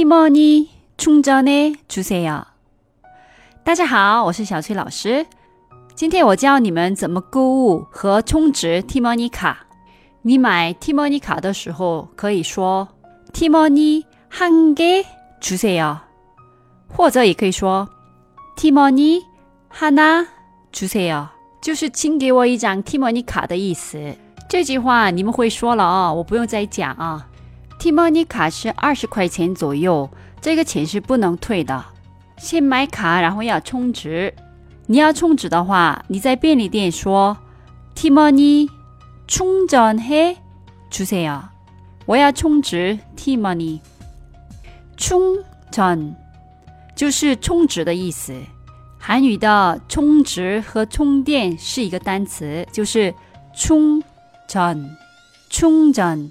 티머니 충전해 주세요. 大家好，我是小崔老师。今天我教你们怎么购物和充值 T-money 卡。你买 T-money 卡的时候，可以说 T-money 한개주세요，或者也可以说 T-money 하나주세 요， 就是请给我一张 T-money 卡的意思。这句话你们会说了啊，我不用再讲啊。 T-money 卡是二十块钱左右，这个钱是不能退的。先买卡，然后要充值。你要充值的话，你在便利店说 T-money 충전해주세 요。 我要充值 T-money。充전就是充值的意思。韩语的充值和充电是一个单词，就是充전。充전。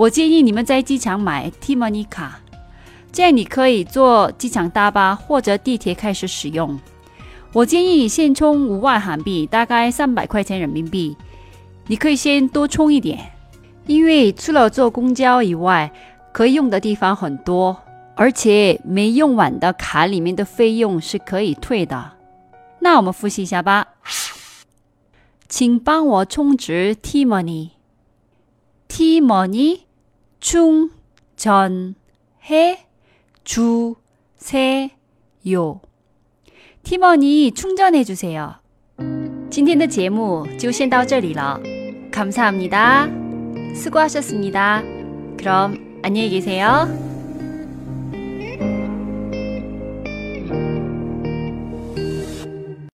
我建议你们在机场买 T-money 卡，这样你可以坐机场大巴或者地铁开始使用。我建议先充五万韩币，大概三百块钱人民币。你可以先多充一点，因为除了坐公交以外，可以用的地方很多，而且没用完的卡里面的费用是可以退的。那我们复习一下吧，请帮我充值 T money。T money 충전해주세 요。 티머니 충전해 주세요. 今天的节目就先到这里了. 감사합니다. 수고하셨습니다. 그럼 안녕히 계세요.